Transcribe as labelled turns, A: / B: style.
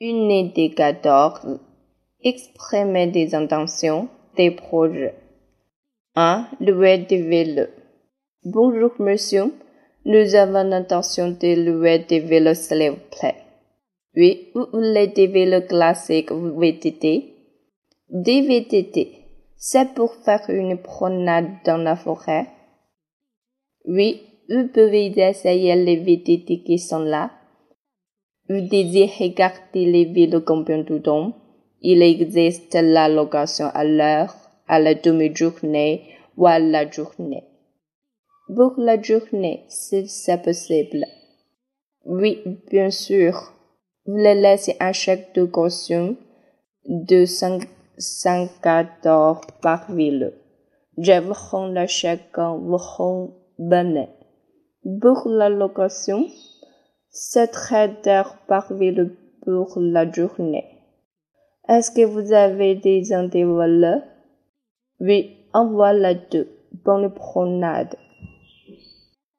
A: une indicateur exprimer des intentions, des projets. 1. Louer des vélos. Bonjour monsieur, nous avons l'intention de louer des vélos s'il vous plaît. Oui, vous voulez des vélos classiques ou VTT? Des VTT. C'est pour faire une promenade dans la forêt. Oui, vous pouvez essayer les VTT qui sont là. Vous désirez garder les combien de temps? Il existe la location à l'heure, à la demi-journée ou à la journée. Pour la journée, si c'est possible. Oui, bien sûr. Vous les laissez un chèque de caution de 514 par ville. Je vous rends le chèque quand vous. Pour la location, c'est très par ville pour la journée. Est-ce que vous avez des intervalles? Oui, en voilà deux. Bonne promenade.